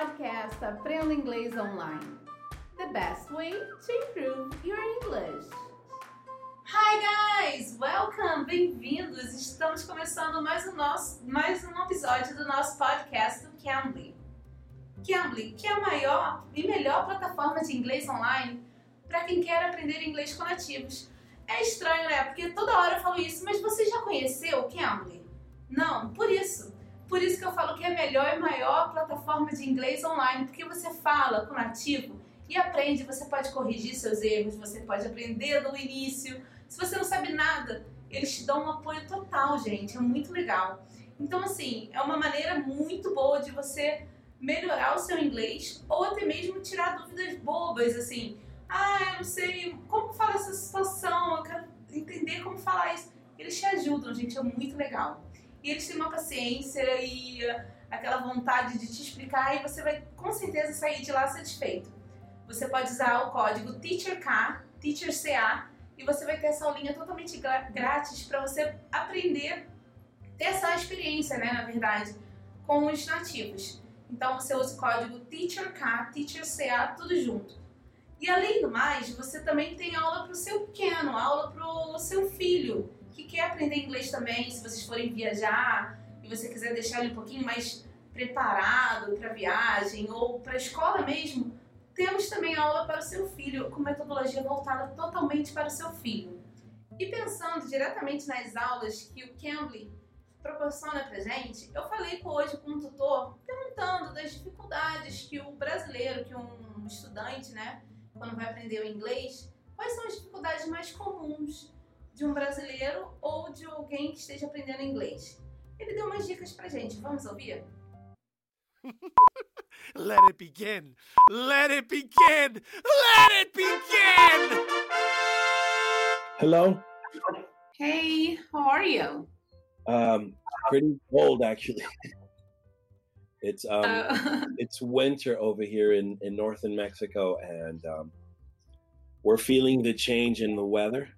podcast Aprenda Inglês Online. The best way to improve your English. Hi guys, welcome, bem-vindos. Estamos começando mais um nosso, mais um episódio do nosso podcast do Cambly. Cambly, que é a maior e melhor plataforma de inglês online para quem quer aprender inglês com nativos. É estranho, né? Porque toda hora eu falo isso, mas você já conheceu o Cambly? Não, por isso. Por isso que eu falo que é a melhor e maior plataforma de inglês online, porque você fala com nativo e aprende, você pode corrigir seus erros, você pode aprender do início. Se você não sabe nada, eles te dão um apoio total, gente. É muito legal. Então, assim, é uma maneira muito boa de você melhorar o seu inglês ou até mesmo tirar dúvidas bobas, assim. Ah, eu não sei como falar essa situação, eu quero entender como falar isso. Eles te ajudam, gente, é muito legal e eles têm uma paciência e aquela vontade de te explicar e você vai com certeza sair de lá satisfeito. Você pode usar o código TEACHERK, TEACHERCA, e você vai ter essa aulinha totalmente grátis para você aprender, ter essa experiência, né, na verdade, com os nativos. Então você usa o código TEACHERK, TEACHERCA, tudo junto. E além do mais, você também tem aula para o seu pequeno, aula para o seu filho que quer aprender inglês também, se vocês forem viajar e você quiser deixar ele um pouquinho mais preparado para viagem ou para a escola mesmo, temos também aula para o seu filho, com metodologia voltada totalmente para o seu filho. E pensando diretamente nas aulas que o Cambly proporciona para gente, eu falei hoje com um tutor perguntando das dificuldades que o brasileiro, que um estudante, né, quando vai aprender o inglês, quais são as dificuldades mais comuns de um brasileiro ou de alguém que esteja aprendendo inglês. Ele deu umas dicas pra gente, vamos ouvir? Let it begin! Let it begin! Let it begin! Hello. Hey, how are you? Um, pretty cold actually. it's um, uh, it's winter over here in in northern Mexico, and um, we're feeling the change in the weather.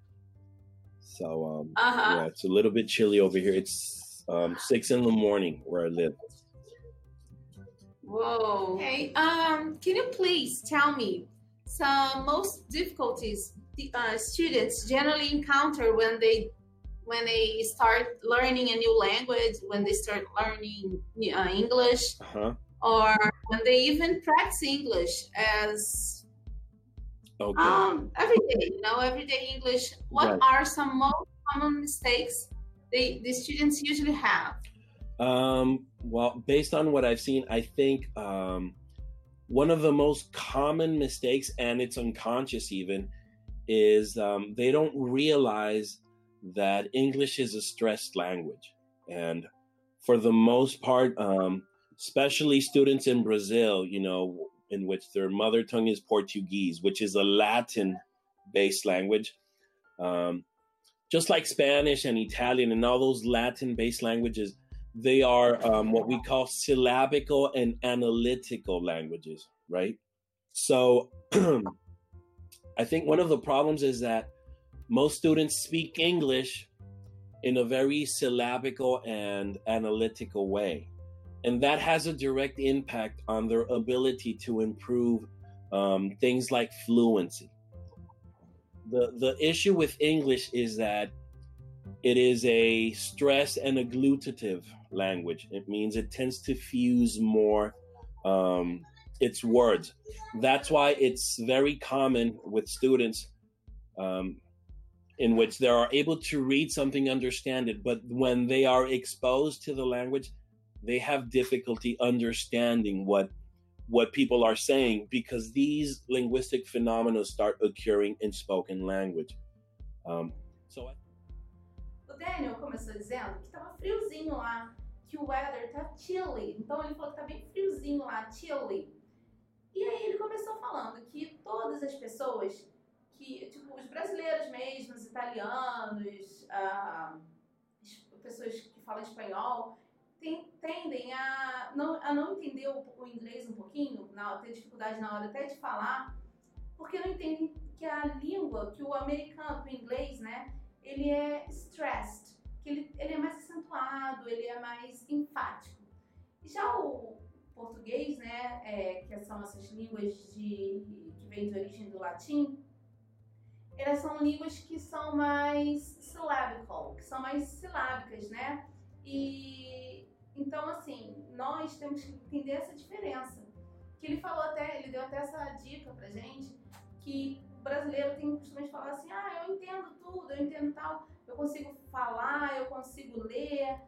So um, uh-huh. yeah, it's a little bit chilly over here. It's um, six in the morning where I live. Whoa. Hey, um, can you please tell me some most difficulties the uh, students generally encounter when they when they start learning a new language, when they start learning uh, English, uh-huh. or when they even practice English as Okay. Um, every day, you know, everyday English. What right. are some most common mistakes they the students usually have? Um, well, based on what I've seen, I think um, one of the most common mistakes, and it's unconscious even, is um, they don't realize that English is a stressed language, and for the most part, um, especially students in Brazil, you know, in which their mother tongue is Portuguese, which is a Latin based language. Um, just like Spanish and Italian and all those Latin based languages, they are um, what we call syllabical and analytical languages, right? So I think one of the problems is that most students speak English in a very syllabical and analytical way and that has a direct impact on their ability to improve um, things like fluency. The the issue with English is that it is a stress and agglutinative language. It means it tends to fuse more um, its words. That's why it's very common with students um, in which they are able to read something, understand it, but when they are exposed to the language, they have difficulty understanding what what people are saying because these linguistic phenomena start occurring in spoken language. Um, so I... O Daniel começou dizendo que estava friozinho lá, que o weather tá chilly. Então ele falou que tá bem friozinho lá, chilly. E aí ele começou falando que todas as pessoas que, tipo, os brasileiros mesmo, os italianos, ah, pessoas que falam espanhol, tem, tendem a não, a não entender o, o inglês um pouquinho, na, ter dificuldade na hora até de falar, porque não entendem que a língua, que o americano, o inglês, né, ele é stressed, que ele, ele é mais acentuado, ele é mais enfático. Já o português, né, é, que são essas línguas de, que vêm de origem do latim, elas são línguas que são mais syllabical, que são mais silábicas, né? E então assim, nós temos que entender essa diferença. Que ele falou até, ele deu até essa dica pra gente, que o brasileiro tem o costume de falar assim: "Ah, eu entendo tudo, eu entendo tal, eu consigo falar, eu consigo ler,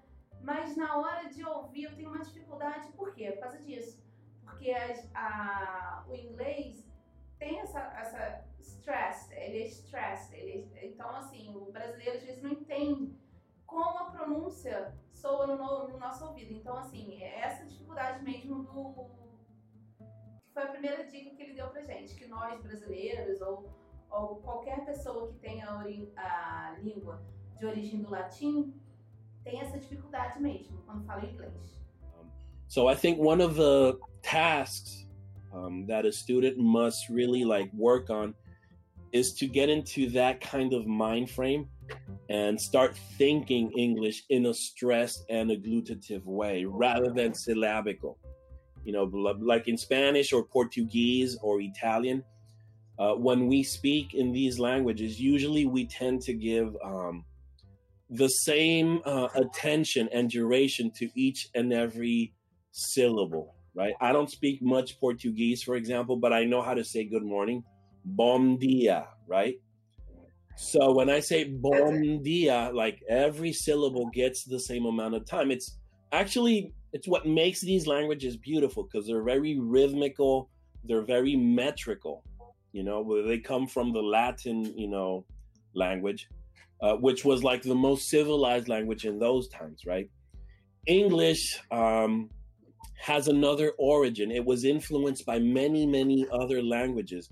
mas na hora de ouvir eu tenho uma dificuldade. Por quê? Por causa disso. Porque a, o inglês tem essa, essa stress, ele é stress. Ele, então, assim, o brasileiro às vezes não entende como a pronúncia soa no, no nosso ouvido. Então, assim, é essa dificuldade mesmo do. que foi a primeira dica que ele deu pra gente, que nós brasileiros ou, ou qualquer pessoa que tenha a, língua de origem do latim tem essa dificuldade mesmo quando fala inglês. so I think one of the tasks um, that a student must really like work on is to get into that kind of mind frame and start thinking English in a stressed and agglutinative way rather than syllabical. You know, like in Spanish or Portuguese or Italian, uh, when we speak in these languages, usually we tend to give um, the same uh, attention and duration to each and every syllable, right? I don't speak much Portuguese, for example, but I know how to say good morning. Bom dia, right? So when I say bom dia, like every syllable gets the same amount of time. It's actually it's what makes these languages beautiful because they're very rhythmical, they're very metrical. You know, they come from the Latin, you know, language uh, which was like the most civilized language in those times, right? English um, has another origin. It was influenced by many, many other languages.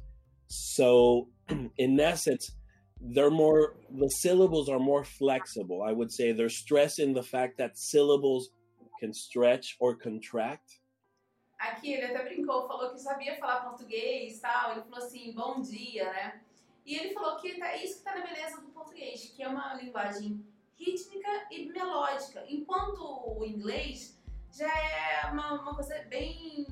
So, in essence, they're more, the syllables are more flexible. I would say they're stressed in the fact that syllables can stretch or contract. Aqui ele até brincou, falou que sabia falar português tal. Ele falou assim, bom dia, né? E ele falou que tá, isso que está na beleza do português, que é uma linguagem rítmica e melódica, enquanto o inglês já é uma, uma coisa bem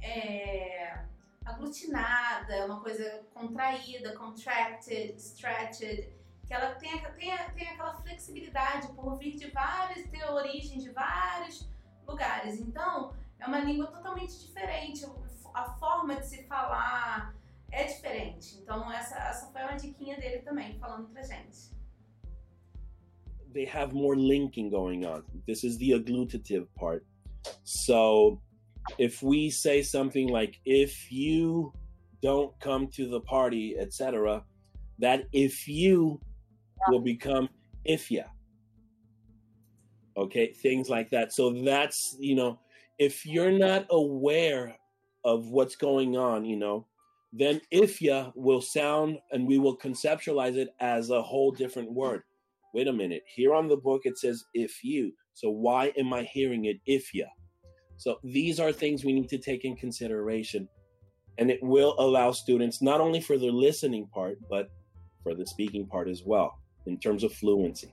é, aglutinada, uma coisa contraída, contracted, stretched, que ela tem, tem, tem aquela flexibilidade por vir de várias, ter origem de vários lugares. Então, é uma língua totalmente diferente, a forma de se falar, é diferente. Então essa, essa foi uma diquinha dele também, falando pra gente. They have more linking going on. This is the agglutinative part. So if we say something like if you don't come to the party, etc., that if you will become if ya. Okay, things like that. So that's, you know, if you're not aware of what's going on, you know, then ifya will sound and we will conceptualize it as a whole different word. Wait a minute. Here on the book it says if you. So why am I hearing it ifya? So these are things we need to take in consideration. And it will allow students not only for the listening part, but for the speaking part as well, in terms of fluency.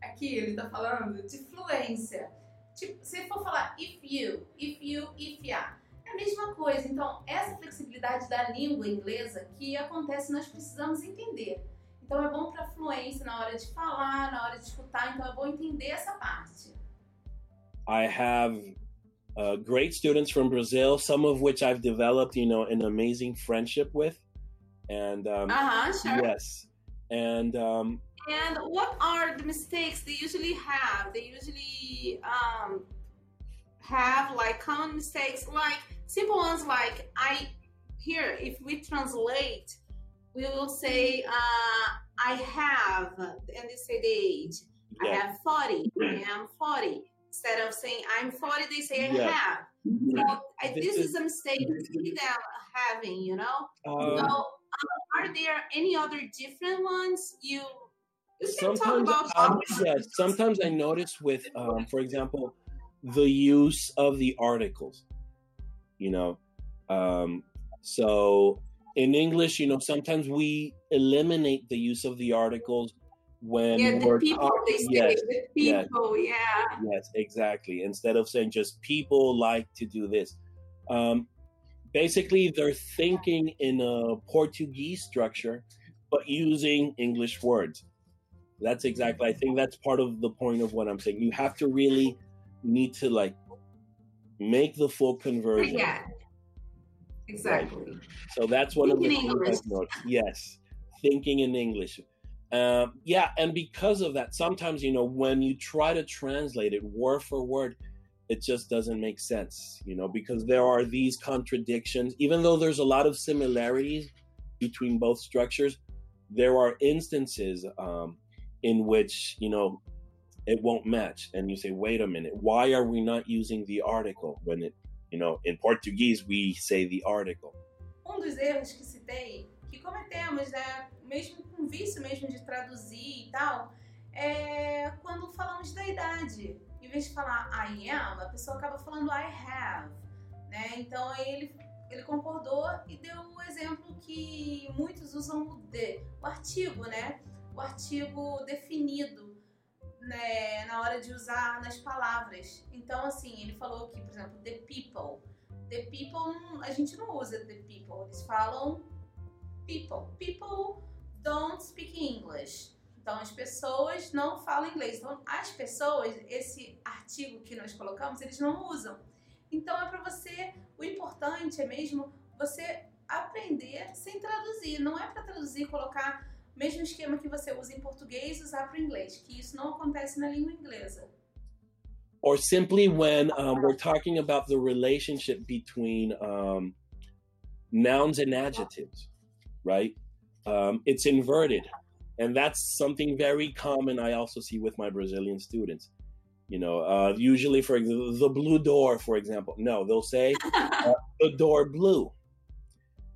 Aqui ele está falando de fluência. Tipo, se for falar if you, if you, if ya, a mesma coisa. Então, essa flexibilidade da língua inglesa que acontece, nós precisamos entender. Então, é bom para fluência na hora de falar, na hora de escutar. Então, é bom entender essa parte. I have uh, great students from Brazil, some of which I've developed, you know, an amazing friendship with. And um, uh-huh, sure. yes, and um, and what are the mistakes they usually have? They usually um, have like common mistakes, like simple ones like I here if we translate we will say uh, I have and they say the age. Yeah. I have 40. I am 40. Instead of saying I'm 40, they say I yeah. have. So I, this, this is, a mistake them having, you know. Um, so uh, are there any other different ones you? you sometimes, um, yeah, sometimes I notice with, um, for example, the use of the articles you know um, so in english you know sometimes we eliminate the use of the articles when yeah, the people, talking, yes, the people, yes, yeah. Yes, exactly. Instead of saying just people like to do this. Um, basically, they're thinking in a Portuguese structure, but using English words. That's exactly. I think that's part of the point of what I'm saying. You have to really need to like make the full conversion. Yeah. Exactly. Right. So that's one thinking of the things Yes, thinking in English. Um, yeah, and because of that, sometimes you know when you try to translate it word for word, it just doesn't make sense. You know, because there are these contradictions. Even though there's a lot of similarities between both structures, there are instances um, in which you know it won't match, and you say, "Wait a minute, why are we not using the article when it You know, in Portuguese we say the article. Um dos erros que que cometemos, né, mesmo vício mesmo de traduzir e tal, é quando falamos da idade. Em vez de falar I am, a pessoa acaba falando I have, né? Então aí ele ele concordou e deu o um exemplo que muitos usam o de, o artigo, né? O artigo definido né, na hora de usar nas palavras. Então, assim, ele falou aqui, por exemplo, the people. The people, a gente não usa the people, eles falam people. People don't speak English. Então, as pessoas não falam inglês. Então, as pessoas, esse artigo que nós colocamos, eles não usam. Então, é para você, o importante é mesmo você aprender sem traduzir. Não é para traduzir, colocar mesmo esquema que você usa em português, usar para o inglês, que isso não acontece na língua inglesa. Or simply when um, we're talking about the relationship between um, nouns and adjectives, right? Um, it's inverted. And that's something very common I also see with my Brazilian students. You know, uh, usually for the blue door, for example. No, they'll say uh, the door blue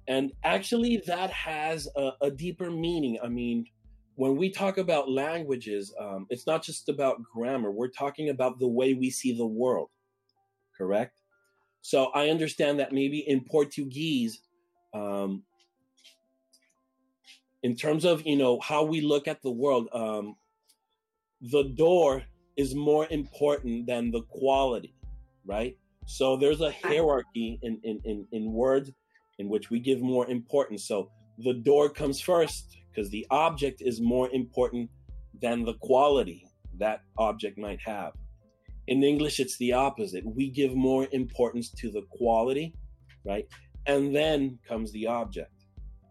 and actually, that has a, a deeper meaning. I mean, when we talk about languages, um, it's not just about grammar. We're talking about the way we see the world, correct? So I understand that maybe in Portuguese, um, in terms of you know how we look at the world, um, the door is more important than the quality, right? So there's a hierarchy in in in, in words in which we give more importance. So the door comes first because the object is more important than the quality that object might have. In English, it's the opposite. We give more importance to the quality, right? And then comes the object.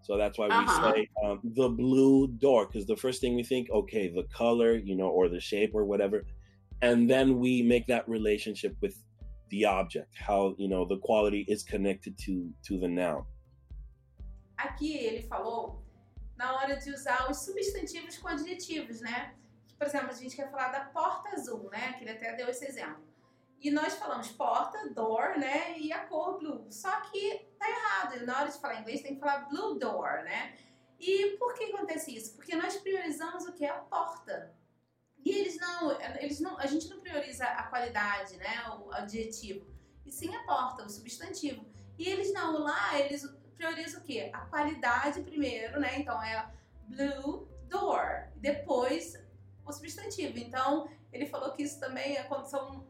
So that's why we uh-huh. say um, the blue door, because the first thing we think, okay, the color, you know, or the shape or whatever. And then we make that relationship with the object, how you know the quality is connected to to the noun. Aqui ele falou na hora de usar os substantivos com adjetivos, né? Por exemplo, a gente quer falar da porta azul, né? Que ele até deu esse exemplo. E nós falamos porta, door, né? E a cor blue. Só que tá errado. Na hora de falar inglês tem que falar blue door, né? E por que acontece isso? Porque nós priorizamos o que é a porta. E eles não, eles não, a gente não prioriza a qualidade, né, o adjetivo, e sim a porta, o substantivo. E eles não, lá eles priorizam o quê? A qualidade primeiro, né? Então é blue door, depois o substantivo. Então ele falou que isso também é, são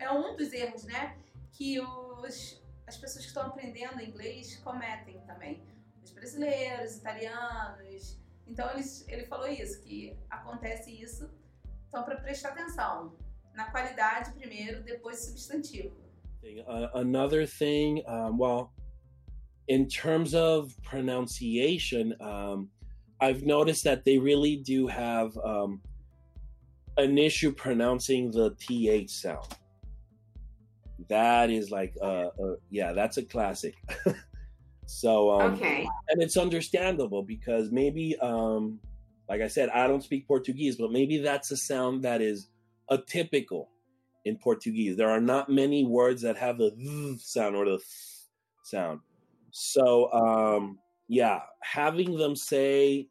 é um dos erros, né? Que os, as pessoas que estão aprendendo inglês cometem também. Os brasileiros, italianos. Então eles, ele falou isso, que acontece isso Então, para prestar atenção na qualidade primeiro, depois substantivo. Uh, another thing, um, well, in terms of pronunciation, um, I've noticed that they really do have um, an issue pronouncing the th sound. That is like, uh, uh yeah, that's a classic. so, um, okay, and it's understandable because maybe um, like I said, I don't speak Portuguese, but maybe that's a sound that is atypical in Portuguese. There are not many words that have the th sound or the th sound. So, um, yeah, having them say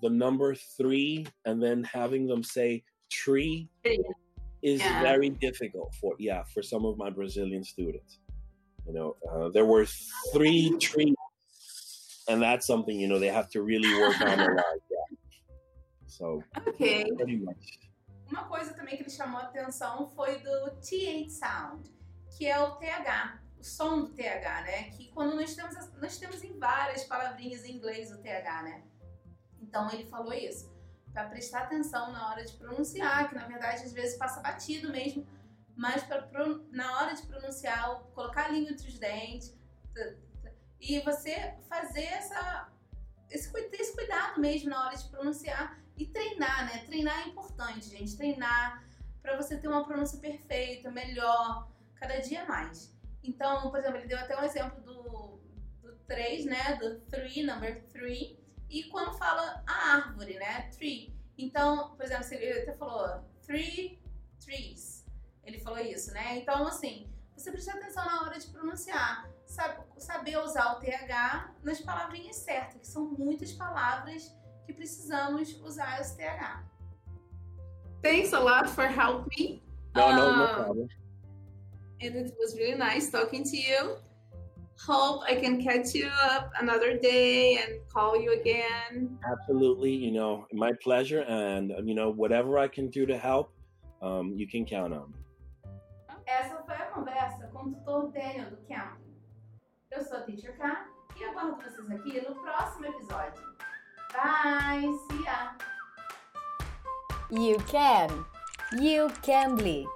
the number three and then having them say tree is yeah. very difficult for yeah for some of my Brazilian students. You know, uh, there were three trees and that's something you know they have to really work on a lot. Yeah. So okay. Pretty much. Uma coisa também que ele chamou a atenção foi do TH sound, que é o TH. O som do TH, né? Que quando nós temos, nós temos em várias palavrinhas em inglês o TH, né? Então ele falou isso, para prestar atenção na hora de pronunciar, que na verdade às vezes passa batido mesmo, mas pra, na hora de pronunciar, colocar a língua entre os dentes e você fazer essa, esse, esse cuidado mesmo na hora de pronunciar e treinar, né? Treinar é importante, gente. Treinar para você ter uma pronúncia perfeita, melhor, cada dia mais. Então, por exemplo, ele deu até um exemplo do, do 3, né? Do 3, number 3. E quando fala a árvore, né? Tree. Então, por exemplo, ele até falou three trees. Ele falou isso, né? Então, assim, você precisa atenção na hora de pronunciar. Sabe, saber usar o TH nas palavrinhas certas, que são muitas palavras que precisamos usar esse TH. Thanks a lot for helping me. No, no, no um, problem. And it was really nice talking to you. Hope I can catch you up another day and call you again. Absolutely, you know, my pleasure. And, um, you know, whatever I can do to help, um, you can count on me. Essa foi a conversa com o tutor Daniel do Camping. Eu sou a Teacher K e aguardo vocês aqui no próximo episódio. Bye, see ya! You can! You can be!